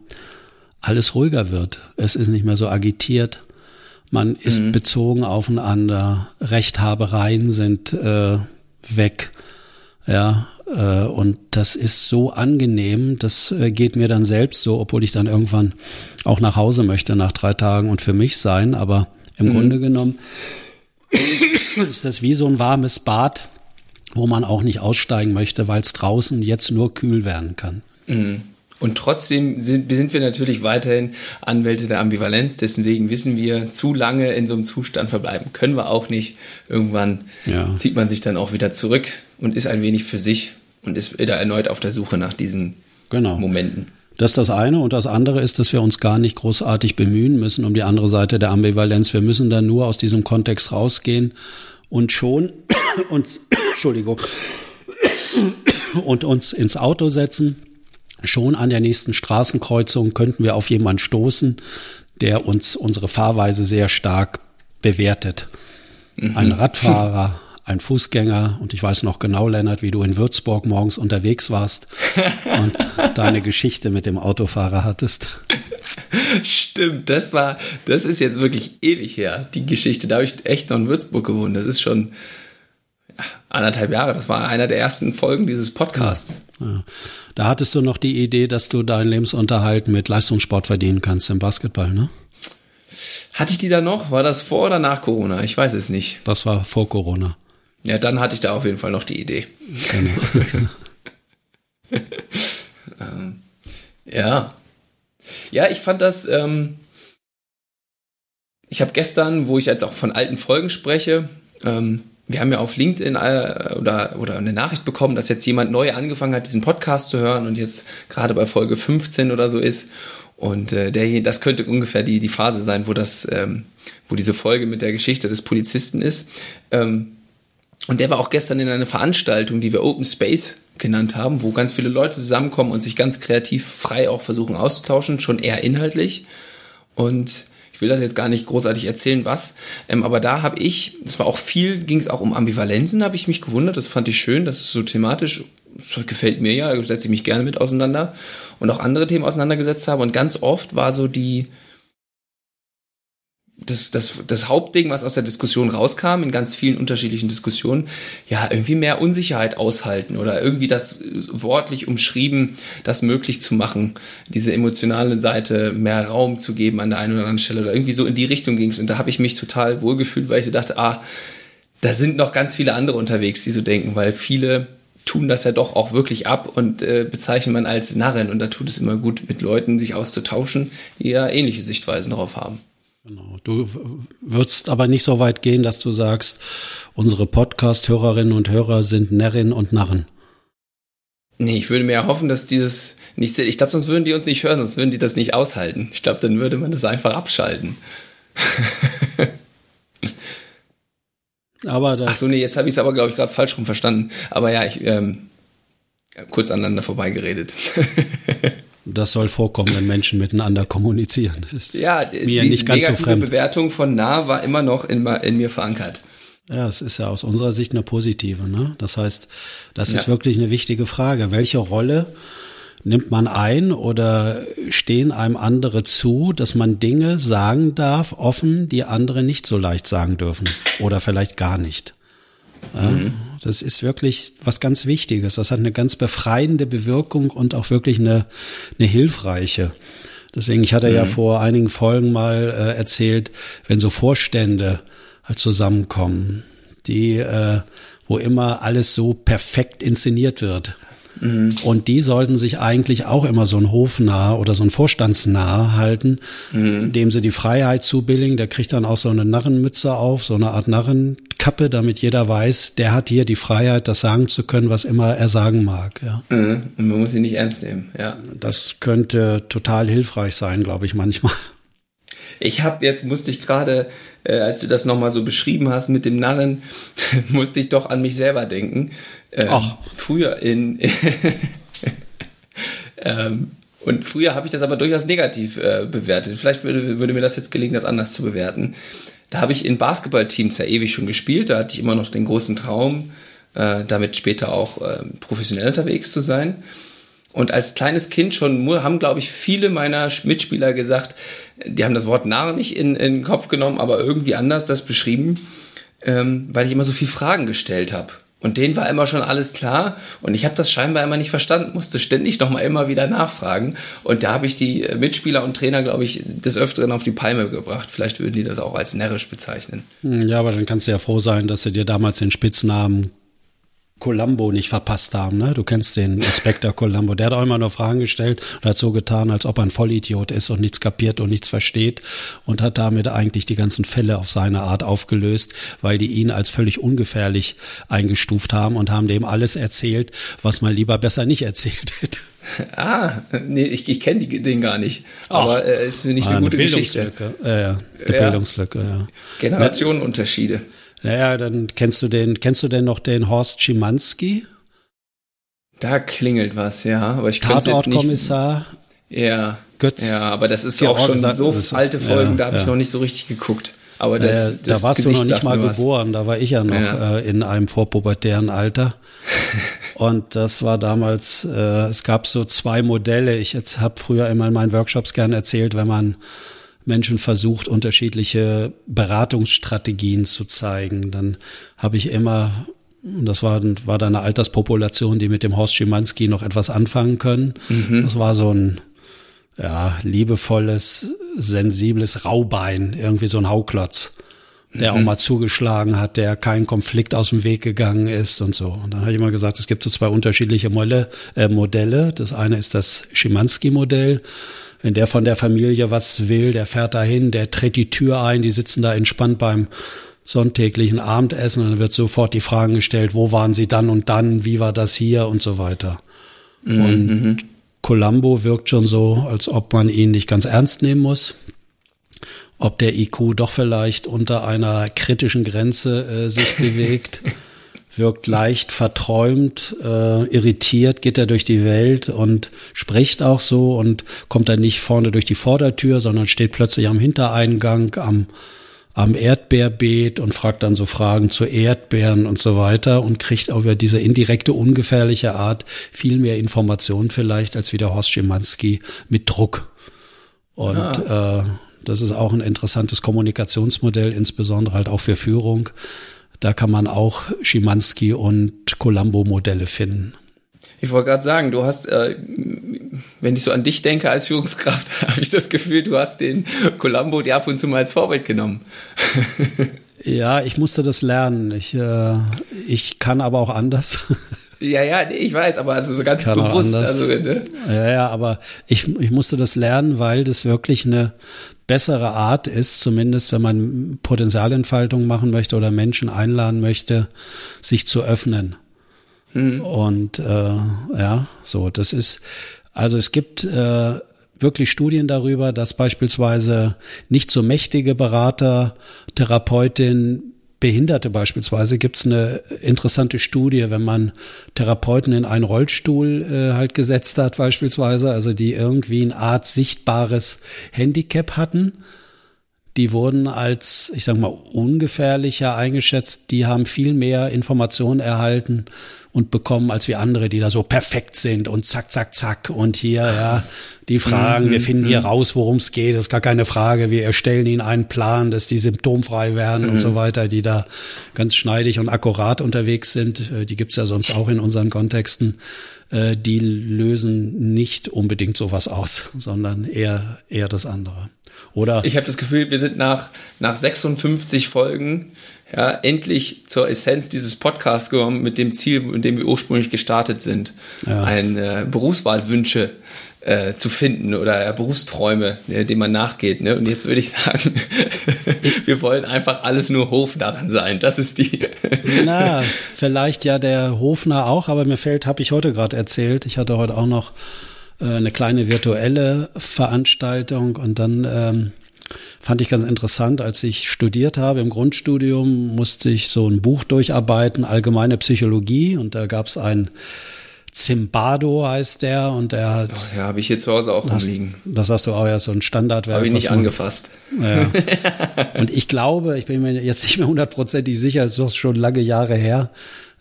alles ruhiger wird. Es ist nicht mehr so agitiert. Man ist Mhm. bezogen aufeinander. Rechthabereien sind äh, weg. Ja, äh, und das ist so angenehm. Das äh, geht mir dann selbst so, obwohl ich dann irgendwann auch nach Hause möchte nach drei Tagen und für mich sein. Aber im Mhm. Grunde genommen ist das wie so ein warmes Bad, wo man auch nicht aussteigen möchte, weil es draußen jetzt nur kühl werden kann. Und trotzdem sind, sind wir natürlich weiterhin Anwälte der Ambivalenz. Deswegen wissen wir, zu lange in so einem Zustand verbleiben können wir auch nicht. Irgendwann Ja. zieht man sich dann auch wieder zurück und ist ein wenig für sich und ist wieder erneut auf der Suche nach diesen Genau. Momenten. Das ist das eine. Und das andere ist, dass wir uns gar nicht großartig bemühen müssen um die andere Seite der Ambivalenz. Wir müssen dann nur aus diesem Kontext rausgehen und schon uns, Entschuldigung, und uns ins Auto setzen. Schon an der nächsten Straßenkreuzung könnten wir auf jemanden stoßen, der uns unsere Fahrweise sehr stark bewertet. Ein Radfahrer, ein Fußgänger. Und ich weiß noch genau, Lennart, wie du in Würzburg morgens unterwegs warst und deine Geschichte mit dem Autofahrer hattest. Stimmt, das war, das ist jetzt wirklich ewig her, die Geschichte. Da habe ich echt noch in Würzburg gewohnt. Das ist schon ja, anderthalb Jahre. Das war einer der ersten Folgen dieses Podcasts. Ja. Da hattest du noch die Idee, dass du deinen Lebensunterhalt mit Leistungssport verdienen kannst im Basketball, ne? Hatte ich die da noch? War das vor oder nach Corona? Ich weiß es nicht. Das war vor Corona. Ja, dann hatte ich da auf jeden Fall noch die Idee. Genau. ähm, ja. Ja, ich fand das. Ähm, ich habe gestern, wo ich jetzt auch von alten Folgen spreche, ähm, wir haben ja auf LinkedIn äh, oder, oder eine Nachricht bekommen, dass jetzt jemand neu angefangen hat, diesen Podcast zu hören und jetzt gerade bei Folge 15 oder so ist. Und äh, der, das könnte ungefähr die, die Phase sein, wo das, ähm, wo diese Folge mit der Geschichte des Polizisten ist. Ähm, und der war auch gestern in einer Veranstaltung, die wir Open Space genannt haben, wo ganz viele Leute zusammenkommen und sich ganz kreativ frei auch versuchen auszutauschen, schon eher inhaltlich. Und ich will das jetzt gar nicht großartig erzählen, was, ähm, aber da habe ich, das war auch viel, ging es auch um Ambivalenzen, habe ich mich gewundert, das fand ich schön, das ist so thematisch, das gefällt mir ja, da setze ich mich gerne mit auseinander. Und auch andere Themen auseinandergesetzt habe. Und ganz oft war so die, das, das, das Hauptding, was aus der Diskussion rauskam, in ganz vielen unterschiedlichen Diskussionen, ja, irgendwie mehr Unsicherheit aushalten oder irgendwie das wortlich umschrieben, das möglich zu machen, diese emotionale Seite mehr Raum zu geben an der einen oder anderen Stelle oder irgendwie so in die Richtung ging es. Und da habe ich mich total wohlgefühlt, weil ich so dachte, ah, da sind noch ganz viele andere unterwegs, die so denken, weil viele tun das ja doch auch wirklich ab und äh, bezeichnen man als Narren. Und da tut es immer gut, mit Leuten sich auszutauschen, die ja ähnliche Sichtweisen darauf haben. Genau. Du würdest aber nicht so weit gehen, dass du sagst, unsere Podcast-Hörerinnen und Hörer sind Närrinnen und Narren. Nee, ich würde mir hoffen, dass dieses nicht, ich glaube, sonst würden die uns nicht hören, sonst würden die das nicht aushalten. Ich glaube, dann würde man das einfach abschalten. aber das Ach so, nee, jetzt habe ich es aber, glaube ich, gerade falsch rum verstanden. Aber ja, ich ähm, kurz aneinander vorbeigeredet. Das soll vorkommen, wenn Menschen miteinander kommunizieren. Das ist ja, mir nicht ganz so fremd. Die Bewertung von nah war immer noch in, in, mir verankert. Ja, es ist ja aus unserer Sicht eine positive. Ne? Das heißt, das ja. ist wirklich eine wichtige Frage. Welche Rolle nimmt man ein oder stehen einem andere zu, dass man Dinge sagen darf, offen, die andere nicht so leicht sagen dürfen oder vielleicht gar nicht? Mhm. Das ist wirklich was ganz Wichtiges. Das hat eine ganz befreiende Bewirkung und auch wirklich eine, eine hilfreiche. Deswegen, ich hatte mhm. ja vor einigen Folgen mal äh, erzählt, wenn so Vorstände halt zusammenkommen, die, äh, wo immer alles so perfekt inszeniert wird. Mhm. Und die sollten sich eigentlich auch immer so ein Hofnah oder so ein Vorstandsnah halten, mhm. indem sie die Freiheit zubilligen. Der kriegt dann auch so eine Narrenmütze auf, so eine Art Narrenkappe, damit jeder weiß, der hat hier die Freiheit, das sagen zu können, was immer er sagen mag. Ja. Mhm. Und man muss ihn nicht ernst nehmen. Ja. Das könnte total hilfreich sein, glaube ich, manchmal. Ich habe jetzt, musste ich gerade, äh, als du das nochmal so beschrieben hast mit dem Narren, musste ich doch an mich selber denken. Ähm, Ach. Früher in. ähm, und früher habe ich das aber durchaus negativ äh, bewertet. Vielleicht würde, würde mir das jetzt gelingen, das anders zu bewerten. Da habe ich in Basketballteams ja ewig schon gespielt. Da hatte ich immer noch den großen Traum, äh, damit später auch äh, professionell unterwegs zu sein. Und als kleines Kind schon haben, glaube ich, viele meiner Mitspieler gesagt, die haben das Wort Narr nicht in, in den Kopf genommen, aber irgendwie anders das beschrieben, ähm, weil ich immer so viel Fragen gestellt habe. Und denen war immer schon alles klar und ich habe das scheinbar immer nicht verstanden, musste ständig nochmal immer wieder nachfragen. Und da habe ich die Mitspieler und Trainer, glaube ich, des Öfteren auf die Palme gebracht. Vielleicht würden die das auch als närrisch bezeichnen. Hm, ja, aber dann kannst du ja froh sein, dass sie dir damals den Spitznamen Columbo nicht verpasst haben. Ne? Du kennst den Inspektor Columbo. Der hat auch immer nur Fragen gestellt und hat so getan, als ob er ein Vollidiot ist und nichts kapiert und nichts versteht und hat damit eigentlich die ganzen Fälle auf seine Art aufgelöst, weil die ihn als völlig ungefährlich eingestuft haben und haben dem alles erzählt, was man lieber besser nicht erzählt hätte. Ah, nee, ich, ich kenne den gar nicht. Aber es äh, ist nicht eine, ah, eine gute Geschichte. Äh, eine ja. Bildungslücke, ja. Generationenunterschiede. Naja, dann kennst du den, kennst du denn noch den Horst Schimanski? Da klingelt was, ja, aber ich könnte jetzt nicht. Kommissar. Ja. Götz. Ja, aber das ist auch schon so alte Folgen, ja, da habe ja. ich noch nicht so richtig geguckt. Aber das, äh, das da warst Gesicht du noch nicht mal geboren, da war ich ja noch ja. Äh, in einem vorpubertären Alter. Und das war damals, äh, es gab so zwei Modelle. Ich jetzt habe früher immer in meinen Workshops gern erzählt, wenn man Menschen versucht, unterschiedliche Beratungsstrategien zu zeigen, dann habe ich immer und das war, war da eine Alterspopulation, die mit dem Horst Schimanski noch etwas anfangen können. Mhm. Das war so ein ja, liebevolles, sensibles Raubein, irgendwie so ein Hauklotz, der mhm. auch mal zugeschlagen hat, der keinen Konflikt aus dem Weg gegangen ist und so. Und dann habe ich immer gesagt, es gibt so zwei unterschiedliche Modelle. Äh, Modelle. Das eine ist das Schimanski-Modell. Wenn der von der Familie was will, der fährt dahin, der tritt die Tür ein, die sitzen da entspannt beim sonntäglichen Abendessen und dann wird sofort die Fragen gestellt, wo waren sie dann und dann, wie war das hier und so weiter. Mhm. Und mhm. Columbo wirkt schon so, als ob man ihn nicht ganz ernst nehmen muss. Ob der IQ doch vielleicht unter einer kritischen Grenze äh, sich bewegt, wirkt leicht verträumt, äh, irritiert, geht er durch die Welt und spricht auch so und kommt dann nicht vorne durch die Vordertür, sondern steht plötzlich am Hintereingang, am am Erdbeerbeet und fragt dann so Fragen zu Erdbeeren und so weiter und kriegt auch über diese indirekte, ungefährliche Art viel mehr Informationen vielleicht als wie der Horst Schimanski mit Druck. Und ah. äh, das ist auch ein interessantes Kommunikationsmodell, insbesondere halt auch für Führung. Da kann man auch Schimanski und Colombo-Modelle finden. Ich wollte gerade sagen, du hast, äh, wenn ich so an dich denke als Führungskraft, habe ich das Gefühl, du hast den Columbo dir ab und zu mal als Vorbild genommen. ja, ich musste das lernen. Ich, äh, ich kann aber auch anders. Ja, ja, nee, ich weiß, aber also so ganz kann bewusst. Also, ne? Ja, ja, aber ich, ich musste das lernen, weil das wirklich eine bessere Art ist, zumindest wenn man Potenzialentfaltung machen möchte oder Menschen einladen möchte, sich zu öffnen. Mhm. Und äh, ja, so, das ist, also es gibt äh, wirklich Studien darüber, dass beispielsweise nicht so mächtige Berater, Therapeutin, Behinderte beispielsweise gibt es eine interessante Studie, wenn man Therapeuten in einen Rollstuhl äh, halt gesetzt hat beispielsweise, also die irgendwie eine Art sichtbares Handicap hatten die wurden als, ich sag mal, ungefährlicher eingeschätzt. Die haben viel mehr Informationen erhalten und bekommen als wir andere, die da so perfekt sind und zack, zack, zack. Und hier, ja, die Fragen, wir mhm, finden hier mhm. raus, worum es geht, das ist gar keine Frage. Wir erstellen ihnen einen Plan, dass die symptomfrei werden und so mhm. weiter, die da ganz schneidig und akkurat unterwegs sind. Äh, die gibt's ja sonst auch in unseren Kontexten äh, die lösen nicht unbedingt sowas aus, sondern eher, eher das andere. Oder ich habe das Gefühl, wir sind nach, nach 56 Folgen ja, endlich zur Essenz dieses Podcasts gekommen, mit dem Ziel, mit dem wir ursprünglich gestartet sind. Ja. Ein äh, Berufswahlwünsche äh, zu finden oder äh, Berufsträume, äh, denen man nachgeht. Ne? Und jetzt würde ich sagen, wir wollen einfach alles nur Hofnarren sein. Das ist die. Na, vielleicht ja der Hofner auch, aber mir fällt, habe ich heute gerade erzählt, ich hatte heute auch noch äh, eine kleine virtuelle Veranstaltung und dann ähm, fand ich ganz interessant, als ich studiert habe im Grundstudium, musste ich so ein Buch durcharbeiten, allgemeine Psychologie und da gab es ein Zimbado heißt der und der hat. Ja, habe ich hier zu Hause auch hast, rumliegen. Das hast du auch ja so ein Standardwerk. Habe ich nicht angefasst. Ja. und ich glaube, ich bin mir jetzt nicht mehr hundertprozentig sicher, es ist doch schon lange Jahre her.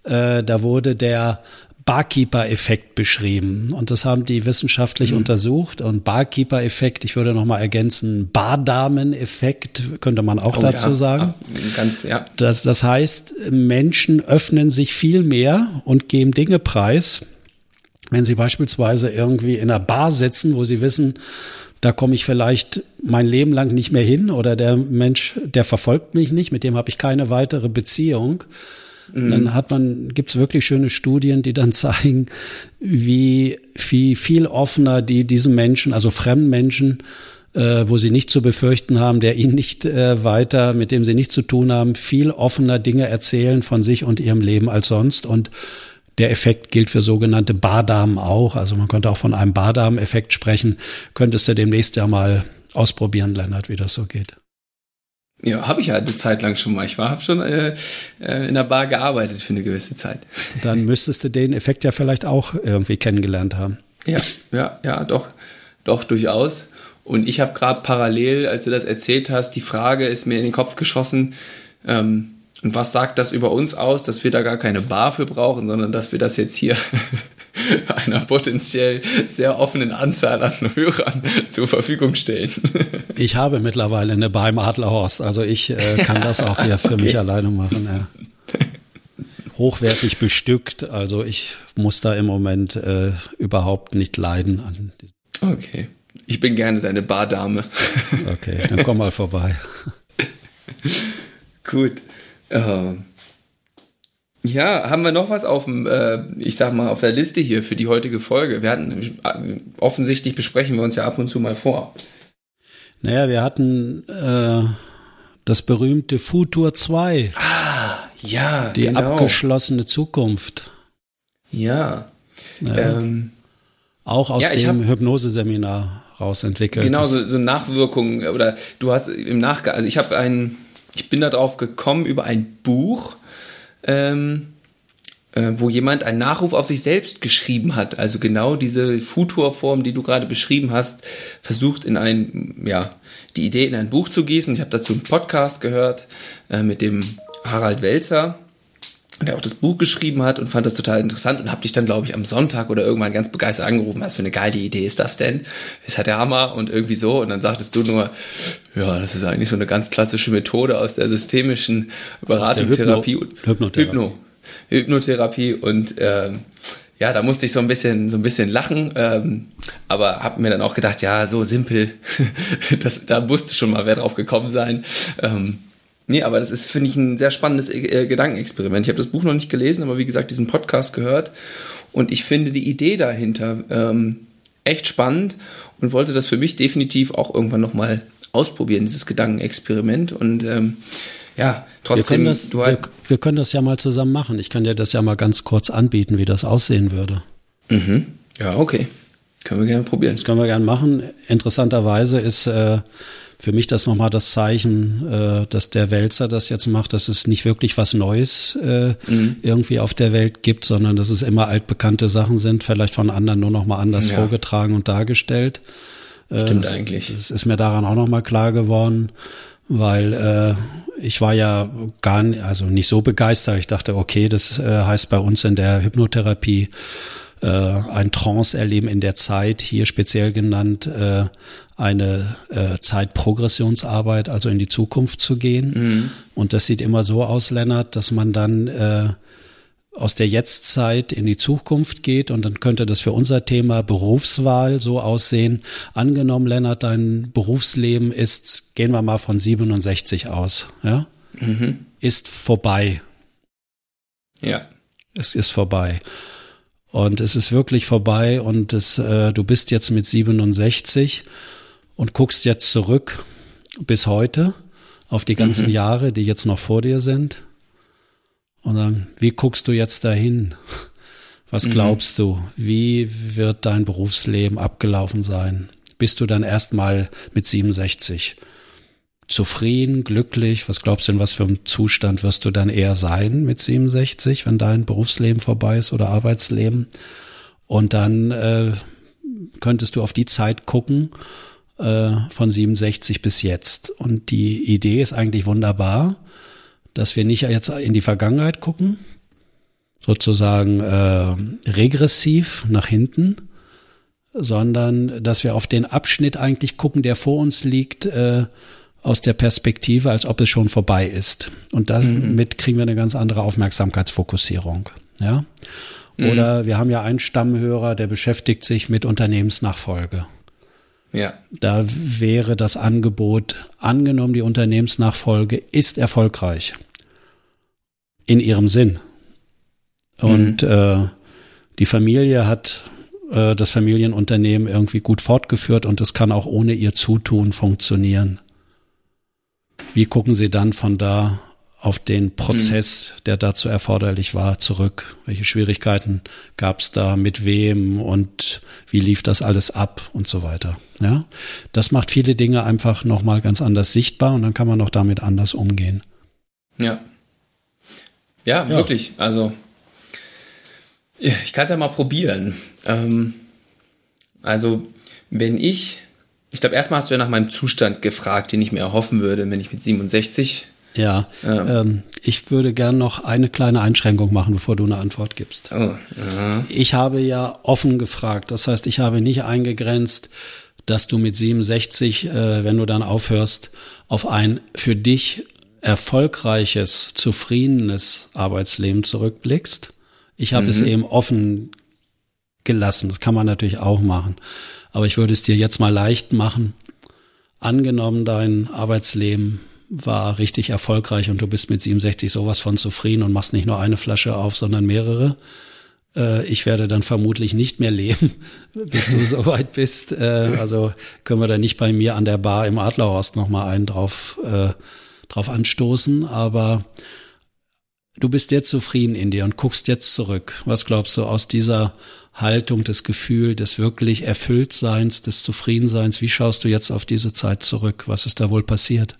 Äh, da wurde der Barkeeper-Effekt beschrieben. Und das haben die wissenschaftlich mhm. untersucht. Und Barkeeper-Effekt, ich würde noch mal ergänzen, Bardamen-Effekt könnte man auch oh, dazu ja. sagen. Ganz, ja. Das, das heißt, Menschen öffnen sich viel mehr und geben Dinge preis, wenn sie beispielsweise irgendwie in einer Bar sitzen, wo sie wissen, da komme ich vielleicht mein Leben lang nicht mehr hin oder der Mensch, der verfolgt mich nicht, mit dem habe ich keine weitere Beziehung Mhm. Dann hat man, gibt's wirklich schöne Studien, die dann zeigen, wie, wie viel offener die diesen Menschen, also fremden Menschen, äh, wo sie nicht zu befürchten haben, der ihnen nicht äh, weiter, mit dem sie nichts zu tun haben, viel offener Dinge erzählen von sich und ihrem Leben als sonst. Und der Effekt gilt für sogenannte Bardamen auch. Also man könnte auch von einem Bardamen-Effekt sprechen. Könntest du demnächst ja mal ausprobieren, Lennart, wie das so geht. Ja, habe ich ja eine Zeit lang schon mal. Ich war, habe schon äh, äh, in der Bar gearbeitet für eine gewisse Zeit. Dann müsstest du den Effekt ja vielleicht auch irgendwie kennengelernt haben. Ja, ja, ja, doch, doch durchaus. Und ich habe gerade parallel, als du das erzählt hast, die Frage ist mir in den Kopf geschossen, ähm, und was sagt das über uns aus, dass wir da gar keine Bar für brauchen, sondern dass wir das jetzt hier einer potenziell sehr offenen Anzahl an Hörern zur Verfügung stellen? ich habe mittlerweile eine Bar im Adlerhorst, also ich äh, kann das auch hier für okay. mich alleine machen. Ja. Hochwertig bestückt, also ich muss da im Moment äh, überhaupt nicht leiden. Okay. Ich bin gerne deine Bardame. okay, dann komm mal vorbei. Gut. Uh, ja, haben wir noch was auf dem, äh, ich sag mal, auf der Liste hier für die heutige Folge? Wir hatten, offensichtlich besprechen wir uns ja ab und zu mal vor. Naja, wir hatten äh, das berühmte Futur 2. Ah, ja, Die genau. abgeschlossene Zukunft. Ja. ja. Ähm, auch aus ja, dem Hypnoseseminar rausentwickelt. Genau, so, so Nachwirkungen oder du hast im Nachgang, also ich habe ein, ich bin darauf gekommen über ein Buch, ähm, äh, wo jemand einen Nachruf auf sich selbst geschrieben hat. Also genau diese Futurform, die du gerade beschrieben hast, versucht in ein, ja, die Idee in ein Buch zu gießen. Ich habe dazu einen Podcast gehört äh, mit dem Harald Welzer der auch das Buch geschrieben hat und fand das total interessant und habe dich dann, glaube ich, am Sonntag oder irgendwann ganz begeistert angerufen, was für eine geile Idee ist das denn? Ist halt der Hammer und irgendwie so. Und dann sagtest du nur, ja, das ist eigentlich so eine ganz klassische Methode aus der systemischen Beratung, der Therapie und Hypnotherapie. Hypno, Hypnotherapie und ähm, ja, da musste ich so ein bisschen, so ein bisschen lachen, ähm, aber habe mir dann auch gedacht, ja, so simpel, das, da musste schon mal wer drauf gekommen sein. Ähm, Nee, aber das ist, finde ich, ein sehr spannendes äh, Gedankenexperiment. Ich habe das Buch noch nicht gelesen, aber wie gesagt, diesen Podcast gehört. Und ich finde die Idee dahinter ähm, echt spannend und wollte das für mich definitiv auch irgendwann nochmal ausprobieren, dieses Gedankenexperiment. Und ähm, ja, trotzdem. Wir können, das, halt wir, wir, können das ja mal zusammen machen. Ich kann dir das ja mal ganz kurz anbieten, wie das aussehen würde. Mhm. Ja, okay. Können wir gerne probieren. Das können wir gerne machen. Interessanterweise ist äh, für mich das nochmal das Zeichen, äh, dass der Wälzer das jetzt macht, dass es nicht wirklich was Neues äh, mhm. irgendwie auf der Welt gibt, sondern dass es immer altbekannte Sachen sind, vielleicht von anderen nur nochmal anders ja. vorgetragen und dargestellt. Stimmt äh, eigentlich. Es ist mir daran auch nochmal klar geworden, weil äh, ich war ja gar nicht, also nicht so begeistert. Ich dachte, okay, das äh, heißt bei uns in der Hypnotherapie äh, ein Trance-Erleben in der Zeit, hier speziell genannt äh, eine äh, Zeitprogressionsarbeit, also in die Zukunft zu gehen. Mhm. Und das sieht immer so aus, Lennart, dass man dann äh, aus der Jetztzeit in die Zukunft geht und dann könnte das für unser Thema Berufswahl so aussehen. Angenommen, Lennart, dein Berufsleben ist, gehen wir mal von 67 aus, ja, mhm. ist vorbei. Ja. Es ist vorbei. Und es ist wirklich vorbei und es, äh, du bist jetzt mit 67 und guckst jetzt zurück bis heute auf die ganzen mhm. Jahre, die jetzt noch vor dir sind. Und dann, wie guckst du jetzt dahin? Was mhm. glaubst du? Wie wird dein Berufsleben abgelaufen sein? Bist du dann erstmal mit 67 zufrieden, glücklich? Was glaubst du denn, was für ein Zustand wirst du dann eher sein mit 67, wenn dein Berufsleben vorbei ist oder Arbeitsleben? Und dann äh, könntest du auf die Zeit gucken äh, von 67 bis jetzt. Und die Idee ist eigentlich wunderbar, dass wir nicht jetzt in die Vergangenheit gucken, sozusagen äh, regressiv nach hinten, sondern dass wir auf den Abschnitt eigentlich gucken, der vor uns liegt, äh, aus der Perspektive, als ob es schon vorbei ist. Und damit mhm. kriegen wir eine ganz andere Aufmerksamkeitsfokussierung. Ja. Mhm. Oder wir haben ja einen Stammhörer, der beschäftigt sich mit Unternehmensnachfolge. Ja. Da wäre das Angebot, angenommen, die Unternehmensnachfolge ist erfolgreich. In ihrem Sinn. Und mhm. äh, die Familie hat äh, das Familienunternehmen irgendwie gut fortgeführt und es kann auch ohne ihr Zutun funktionieren. Wie gucken Sie dann von da auf den Prozess, mhm. der dazu erforderlich war, zurück? Welche Schwierigkeiten gab es da, mit wem und wie lief das alles ab und so weiter? Ja, das macht viele Dinge einfach nochmal ganz anders sichtbar und dann kann man auch damit anders umgehen. Ja. Ja, ja. wirklich. Also, ich kann es ja mal probieren. Ähm, also, wenn ich ich glaube, erstmal hast du ja nach meinem Zustand gefragt, den ich mir erhoffen würde, wenn ich mit 67. Ja, ähm, ähm, ich würde gern noch eine kleine Einschränkung machen, bevor du eine Antwort gibst. Oh, ich habe ja offen gefragt, das heißt, ich habe nicht eingegrenzt, dass du mit 67, äh, wenn du dann aufhörst, auf ein für dich erfolgreiches, zufriedenes Arbeitsleben zurückblickst. Ich habe mhm. es eben offen gelassen. Das kann man natürlich auch machen. Aber ich würde es dir jetzt mal leicht machen. Angenommen, dein Arbeitsleben war richtig erfolgreich und du bist mit 67 sowas von zufrieden und machst nicht nur eine Flasche auf, sondern mehrere. Äh, ich werde dann vermutlich nicht mehr leben, bis du soweit bist. Äh, also können wir da nicht bei mir an der Bar im Adlerhorst nochmal einen drauf, äh, drauf anstoßen. Aber du bist jetzt zufrieden in dir und guckst jetzt zurück. Was glaubst du aus dieser Haltung, das Gefühl des wirklich Erfülltseins, des Zufriedenseins. Wie schaust du jetzt auf diese Zeit zurück? Was ist da wohl passiert?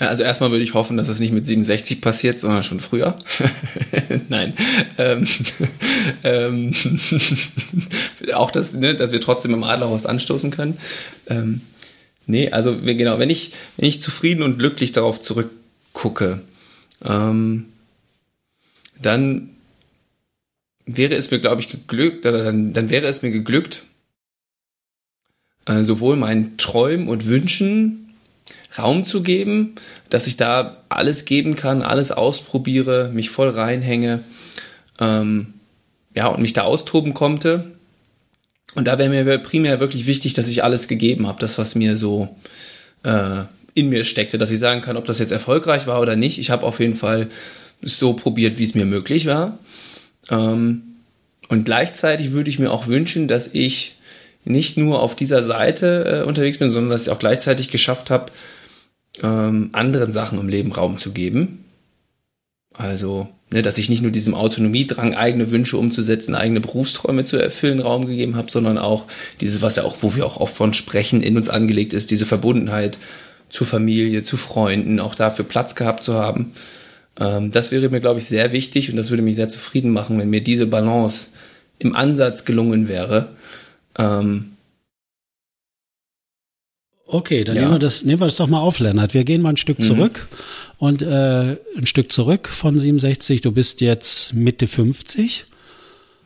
Also erstmal würde ich hoffen, dass es nicht mit 67 passiert, sondern schon früher. Nein. Ähm, ähm, auch das, ne, dass wir trotzdem im Adlerhaus anstoßen können. Ähm, nee, also genau, wenn ich, wenn ich zufrieden und glücklich darauf zurückgucke, ähm, dann wäre es mir, glaube ich, geglückt, oder dann, dann wäre es mir geglückt, äh, sowohl meinen Träumen und Wünschen Raum zu geben, dass ich da alles geben kann, alles ausprobiere, mich voll reinhänge, ähm, ja, und mich da austoben konnte. Und da wäre mir primär wirklich wichtig, dass ich alles gegeben habe, das, was mir so äh, in mir steckte, dass ich sagen kann, ob das jetzt erfolgreich war oder nicht. Ich habe auf jeden Fall so probiert, wie es mir möglich war. Ähm, und gleichzeitig würde ich mir auch wünschen, dass ich nicht nur auf dieser Seite äh, unterwegs bin, sondern dass ich auch gleichzeitig geschafft habe, ähm, anderen Sachen im Leben Raum zu geben. Also, ne, dass ich nicht nur diesem Autonomiedrang, eigene Wünsche umzusetzen, eigene Berufsträume zu erfüllen, Raum gegeben habe, sondern auch dieses, was ja auch, wo wir auch oft von sprechen, in uns angelegt ist, diese Verbundenheit zur Familie, zu Freunden, auch dafür Platz gehabt zu haben. Ähm, das wäre mir, glaube ich, sehr wichtig und das würde mich sehr zufrieden machen, wenn mir diese Balance im Ansatz gelungen wäre. Ähm, Okay, dann ja. nehmen wir das, nehmen wir das doch mal auf, Lennart. Wir gehen mal ein Stück mhm. zurück und äh, ein Stück zurück von 67. Du bist jetzt Mitte 50.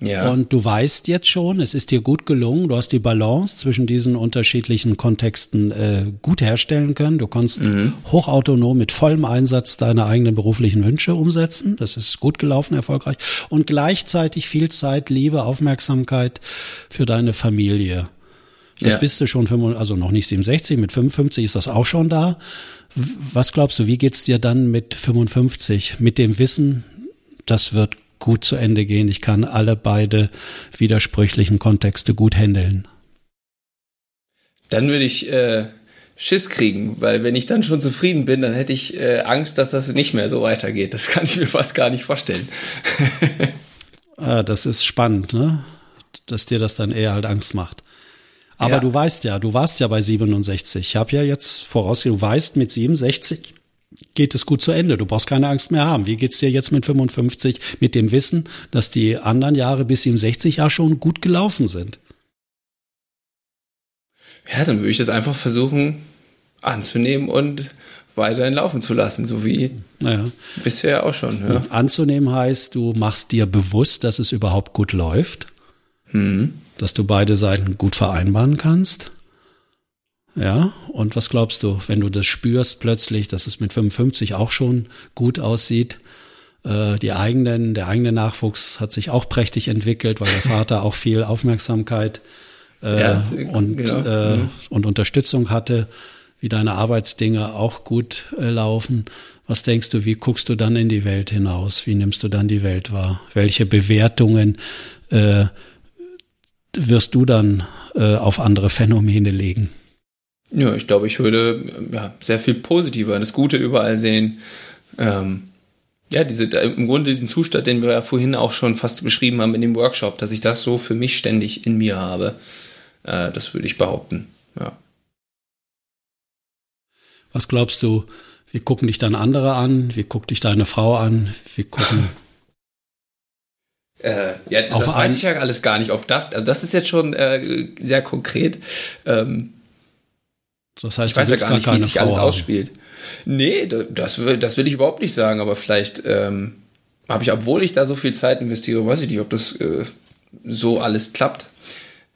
Ja. Und du weißt jetzt schon, es ist dir gut gelungen, du hast die Balance zwischen diesen unterschiedlichen Kontexten äh, gut herstellen können. Du kannst mhm. hochautonom mit vollem Einsatz deine eigenen beruflichen Wünsche umsetzen. Das ist gut gelaufen, erfolgreich. Und gleichzeitig viel Zeit, Liebe, Aufmerksamkeit für deine Familie. Das ja. bist du schon, also noch nicht 67, mit 55 ist das auch schon da. Was glaubst du, wie geht's dir dann mit 55? Mit dem Wissen, das wird gut zu Ende gehen. Ich kann alle beide widersprüchlichen Kontexte gut handeln. Dann würde ich äh, Schiss kriegen, weil wenn ich dann schon zufrieden bin, dann hätte ich äh, Angst, dass das nicht mehr so weitergeht. Das kann ich mir fast gar nicht vorstellen. ah, das ist spannend, ne? Dass dir das dann eher halt Angst macht. Aber ja. du weißt ja, du warst ja bei 67. Ich habe ja jetzt vorausgesehen, du weißt, mit 67 geht es gut zu Ende. Du brauchst keine Angst mehr haben. Wie geht's dir jetzt mit 55 mit dem Wissen, dass die anderen Jahre bis 67 ja schon gut gelaufen sind? Ja, dann würde ich das einfach versuchen anzunehmen und weiterhin laufen zu lassen, so wie naja. bisher auch schon. Ja. Anzunehmen heißt, du machst dir bewusst, dass es überhaupt gut läuft, mhm. Dass du beide Seiten gut vereinbaren kannst ja, und was glaubst du, wenn du das spürst plötzlich, dass es mit 55 auch schon gut aussieht? Äh, die eigenen, der eigene Nachwuchs hat sich auch prächtig entwickelt, weil der Vater auch viel Aufmerksamkeit äh, ja, und, genau. äh, und Unterstützung hatte, wie deine Arbeitsdinge auch gut äh, laufen. Was denkst du, wie guckst du dann in die Welt hinaus? Wie nimmst du dann die Welt wahr? Welche Bewertungen äh, wirst du dann äh, auf andere Phänomene legen? Ja, ich glaube, ich würde ja, sehr viel positiver das Gute überall sehen. Ähm, ja, diese, im Grunde diesen Zustand, den wir ja vorhin auch schon fast beschrieben haben in dem Workshop, dass ich das so für mich ständig in mir habe. Äh, das würde ich behaupten, ja. Was glaubst du, wie gucken dich dann andere an? Wie guckt dich deine Frau an? Wie gucken Äh, ja, das weiß ich ja alles gar nicht, ob das, also das ist jetzt schon äh, sehr konkret. Ähm, das heißt, ich weiß ja gar nicht, wie sich alles haben. ausspielt. Nee, das, das will ich überhaupt nicht sagen, aber vielleicht ähm, habe ich, obwohl ich da so viel Zeit investiere, weiß ich nicht, ob das äh, so alles klappt.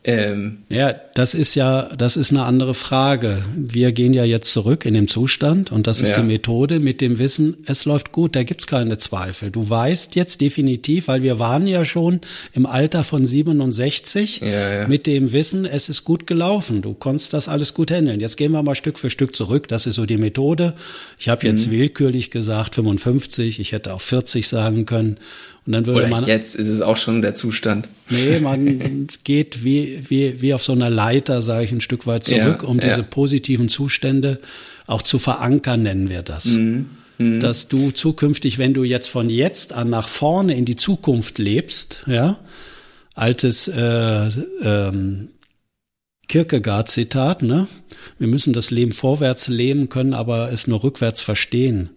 Ähm, ja, das ist ja, das ist eine andere Frage. Wir gehen ja jetzt zurück in den Zustand und das ist ja. die Methode mit dem Wissen, es läuft gut, da gibt's keine Zweifel. Du weißt jetzt definitiv, weil wir waren ja schon im Alter von 67 ja, ja. mit dem Wissen, es ist gut gelaufen. Du konntest das alles gut handeln. Jetzt gehen wir mal Stück für Stück zurück. Das ist so die Methode. Ich habe jetzt mhm. willkürlich gesagt 55, ich hätte auch 40 sagen können. Und dann würde Oder man. Jetzt ist es auch schon der Zustand. Nee, man geht wie, wie, wie auf so einer Leiter, sage ich, ein Stück weit zurück, ja, um ja. diese positiven Zustände auch zu verankern, nennen wir das. Mhm. Mhm. Dass du zukünftig, wenn du jetzt von jetzt an nach vorne in die Zukunft lebst, ja, altes äh, ähm, Kierkegaard-Zitat, ne? Wir müssen das Leben vorwärts leben können, aber es nur rückwärts verstehen.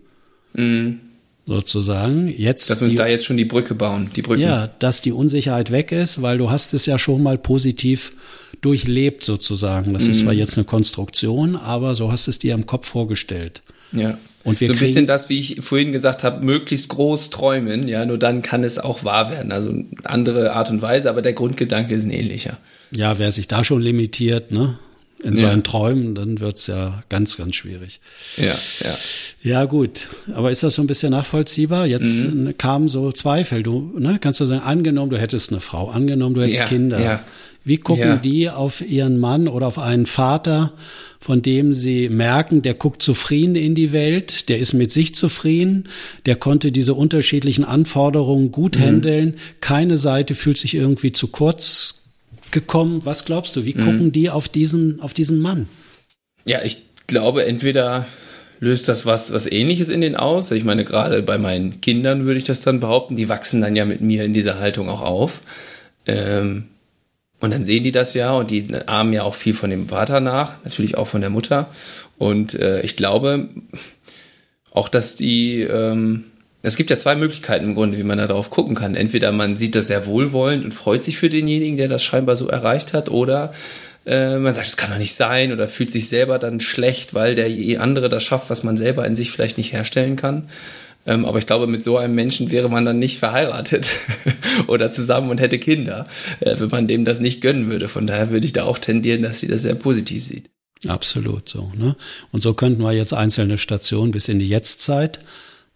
Mhm sozusagen. Jetzt dass wir uns da jetzt schon die Brücke bauen, die Brücke. Ja, dass die Unsicherheit weg ist, weil du hast es ja schon mal positiv durchlebt sozusagen. Das mhm. ist zwar jetzt eine Konstruktion, aber so hast es dir im Kopf vorgestellt. Ja. Und wir so ein bisschen das, wie ich vorhin gesagt habe, möglichst groß träumen, ja, nur dann kann es auch wahr werden. Also eine andere Art und Weise, aber der Grundgedanke ist ein ähnlicher. Ja, wer sich da schon limitiert, ne? In ja. seinen Träumen, dann wird's ja ganz, ganz schwierig. Ja, ja. Ja, gut. Aber ist das so ein bisschen nachvollziehbar? Jetzt mhm. kamen so Zweifel. Du, ne, kannst du sagen, angenommen, du hättest eine Frau, angenommen, du hättest ja, Kinder. Ja. Wie gucken ja. die auf ihren Mann oder auf einen Vater, von dem sie merken, der guckt zufrieden in die Welt, der ist mit sich zufrieden, der konnte diese unterschiedlichen Anforderungen gut mhm. handeln, keine Seite fühlt sich irgendwie zu kurz gekommen. Was glaubst du? Wie mhm. gucken die auf diesen, auf diesen Mann? Ja, ich glaube, entweder löst das was, was ähnliches in den aus. Ich meine, gerade bei meinen Kindern würde ich das dann behaupten, die wachsen dann ja mit mir in dieser Haltung auch auf. Ähm, und dann sehen die das ja und die ahmen ja auch viel von dem Vater nach, natürlich auch von der Mutter. Und äh, ich glaube auch, dass die ähm, es gibt ja zwei Möglichkeiten im Grunde, wie man da drauf gucken kann. Entweder man sieht das sehr wohlwollend und freut sich für denjenigen, der das scheinbar so erreicht hat, oder äh, man sagt, das kann doch nicht sein, oder fühlt sich selber dann schlecht, weil der andere das schafft, was man selber in sich vielleicht nicht herstellen kann. Ähm, aber ich glaube, mit so einem Menschen wäre man dann nicht verheiratet oder zusammen und hätte Kinder, äh, wenn man dem das nicht gönnen würde. Von daher würde ich da auch tendieren, dass sie das sehr positiv sieht. Absolut so. Ne? Und so könnten wir jetzt einzelne Stationen bis in die Jetztzeit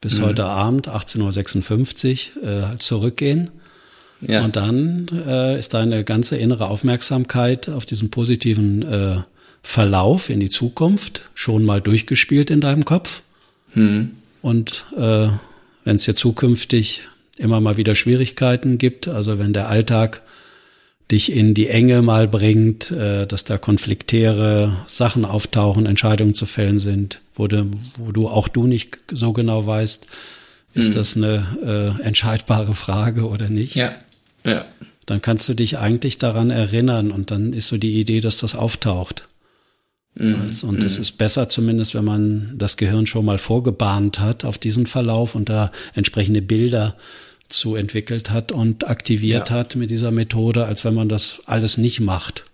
bis mhm. heute Abend 18.56 Uhr äh, zurückgehen. Ja. Und dann äh, ist deine ganze innere Aufmerksamkeit auf diesen positiven äh, Verlauf in die Zukunft schon mal durchgespielt in deinem Kopf. Mhm. Und äh, wenn es hier zukünftig immer mal wieder Schwierigkeiten gibt, also wenn der Alltag dich in die Enge mal bringt, äh, dass da konfliktäre Sachen auftauchen, Entscheidungen zu fällen sind, wo du, wo du auch du nicht so genau weißt, ist mhm. das eine äh, entscheidbare Frage oder nicht? Ja. ja. Dann kannst du dich eigentlich daran erinnern und dann ist so die Idee, dass das auftaucht. Mhm. Und es mhm. ist besser zumindest, wenn man das Gehirn schon mal vorgebahnt hat auf diesen Verlauf und da entsprechende Bilder zu entwickelt hat und aktiviert ja. hat mit dieser Methode, als wenn man das alles nicht macht.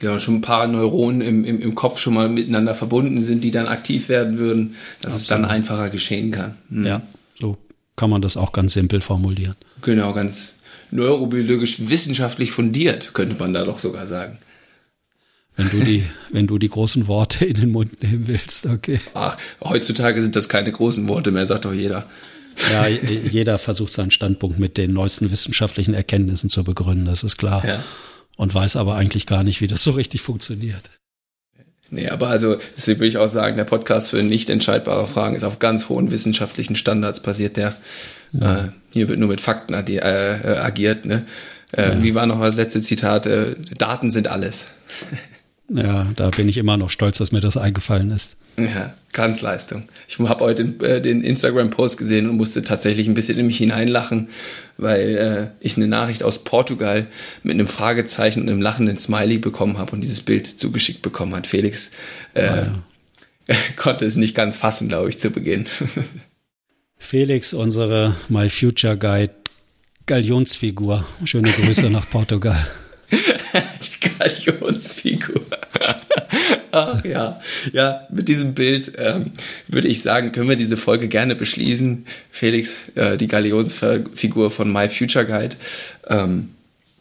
Ja, schon ein paar Neuronen im, im, im Kopf schon mal miteinander verbunden sind, die dann aktiv werden würden, dass Absolut. es dann einfacher geschehen kann. Mhm. Ja, so kann man das auch ganz simpel formulieren. Genau, ganz neurobiologisch wissenschaftlich fundiert, könnte man da doch sogar sagen. Wenn du die, wenn du die großen Worte in den Mund nehmen willst, okay. Ach, heutzutage sind das keine großen Worte mehr, sagt doch jeder. Ja, jeder versucht seinen Standpunkt mit den neuesten wissenschaftlichen Erkenntnissen zu begründen, das ist klar. Ja. Und weiß aber eigentlich gar nicht, wie das so richtig funktioniert. Nee, aber also, deswegen würde ich auch sagen, der Podcast für nicht entscheidbare Fragen ist auf ganz hohen wissenschaftlichen Standards basiert. Der ja. äh, hier wird nur mit Fakten adi- äh, äh, agiert. Ne? Äh, ja. Wie war noch das letzte Zitat? Äh, Daten sind alles. Ja, da bin ich immer noch stolz, dass mir das eingefallen ist. Ja, Glanzleistung. Ich habe heute den, äh, den Instagram-Post gesehen und musste tatsächlich ein bisschen in mich hineinlachen, weil äh, ich eine Nachricht aus Portugal mit einem Fragezeichen und einem lachenden Smiley bekommen habe und dieses Bild zugeschickt bekommen hat. Felix äh, ah, ja. konnte es nicht ganz fassen, glaube ich, zu Beginn. Felix, unsere My Future Guide Galionsfigur. Schöne Grüße nach Portugal. die Galionsfigur. Ach ja, ja, mit diesem Bild ähm, würde ich sagen, können wir diese Folge gerne beschließen. Felix, äh, die Galionsfigur von My Future Guide. Ähm,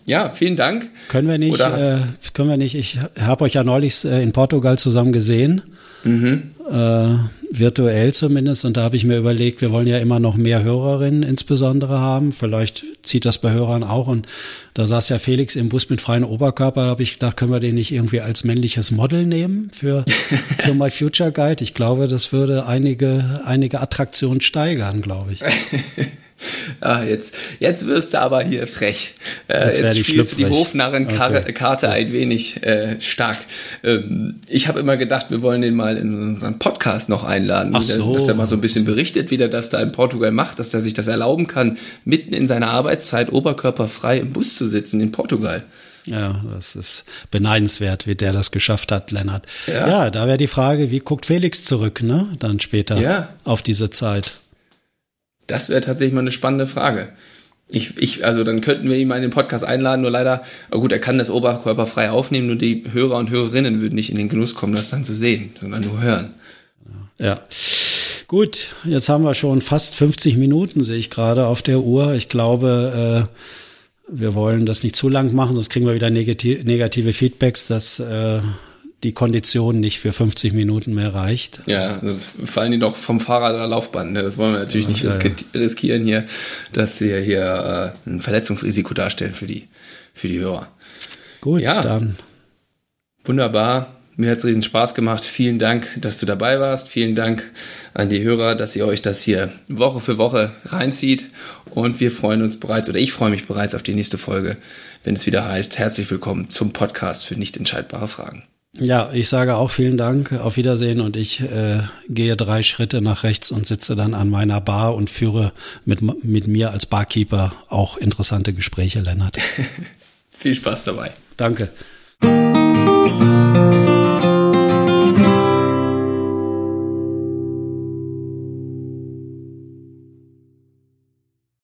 ja, vielen Dank. Können wir nicht, äh, können wir nicht, ich habe euch ja neulich äh, in Portugal zusammen gesehen. Mhm. Äh, virtuell zumindest. Und da habe ich mir überlegt, wir wollen ja immer noch mehr Hörerinnen insbesondere haben. Vielleicht zieht das bei Hörern auch. Und da saß ja Felix im Bus mit freiem Oberkörper. Da habe ich gedacht, können wir den nicht irgendwie als männliches Model nehmen für, für My Future Guide? Ich glaube, das würde einige, einige Attraktionen steigern, glaube ich. Ah, jetzt, jetzt wirst du aber hier frech. Äh, jetzt jetzt spielst du die Hofnarrenkarte okay. ein wenig äh, stark. Ähm, ich habe immer gedacht, wir wollen den mal in unseren Podcast noch einladen, Ach so. dass er mal so ein bisschen berichtet, wie der das da in Portugal macht, dass er sich das erlauben kann, mitten in seiner Arbeitszeit oberkörperfrei im Bus zu sitzen in Portugal. Ja, das ist beneidenswert, wie der das geschafft hat, Lennart. Ja, ja da wäre die Frage, wie guckt Felix zurück, ne? Dann später ja. auf diese Zeit. Das wäre tatsächlich mal eine spannende Frage. Ich, ich, also dann könnten wir ihn mal in den Podcast einladen, nur leider, gut, er kann das Oberkörper frei aufnehmen, nur die Hörer und Hörerinnen würden nicht in den Genuss kommen, das dann zu sehen, sondern nur hören. Ja. Gut, jetzt haben wir schon fast 50 Minuten, sehe ich gerade auf der Uhr. Ich glaube, äh, wir wollen das nicht zu lang machen, sonst kriegen wir wieder negative Feedbacks, dass äh, die Kondition nicht für 50 Minuten mehr reicht. Ja, das fallen die doch vom Fahrrad oder Laufband. Ne? Das wollen wir natürlich nicht ja, riskieren hier, dass sie hier äh, ein Verletzungsrisiko darstellen für die, für die Hörer. Gut, ja, dann. Wunderbar. Mir hat es riesen Spaß gemacht. Vielen Dank, dass du dabei warst. Vielen Dank an die Hörer, dass ihr euch das hier Woche für Woche reinzieht. Und wir freuen uns bereits, oder ich freue mich bereits auf die nächste Folge, wenn es wieder heißt, herzlich willkommen zum Podcast für nicht entscheidbare Fragen. Ja, ich sage auch vielen Dank, auf Wiedersehen und ich äh, gehe drei Schritte nach rechts und sitze dann an meiner Bar und führe mit, mit mir als Barkeeper auch interessante Gespräche, Lennart. Viel Spaß dabei. Danke.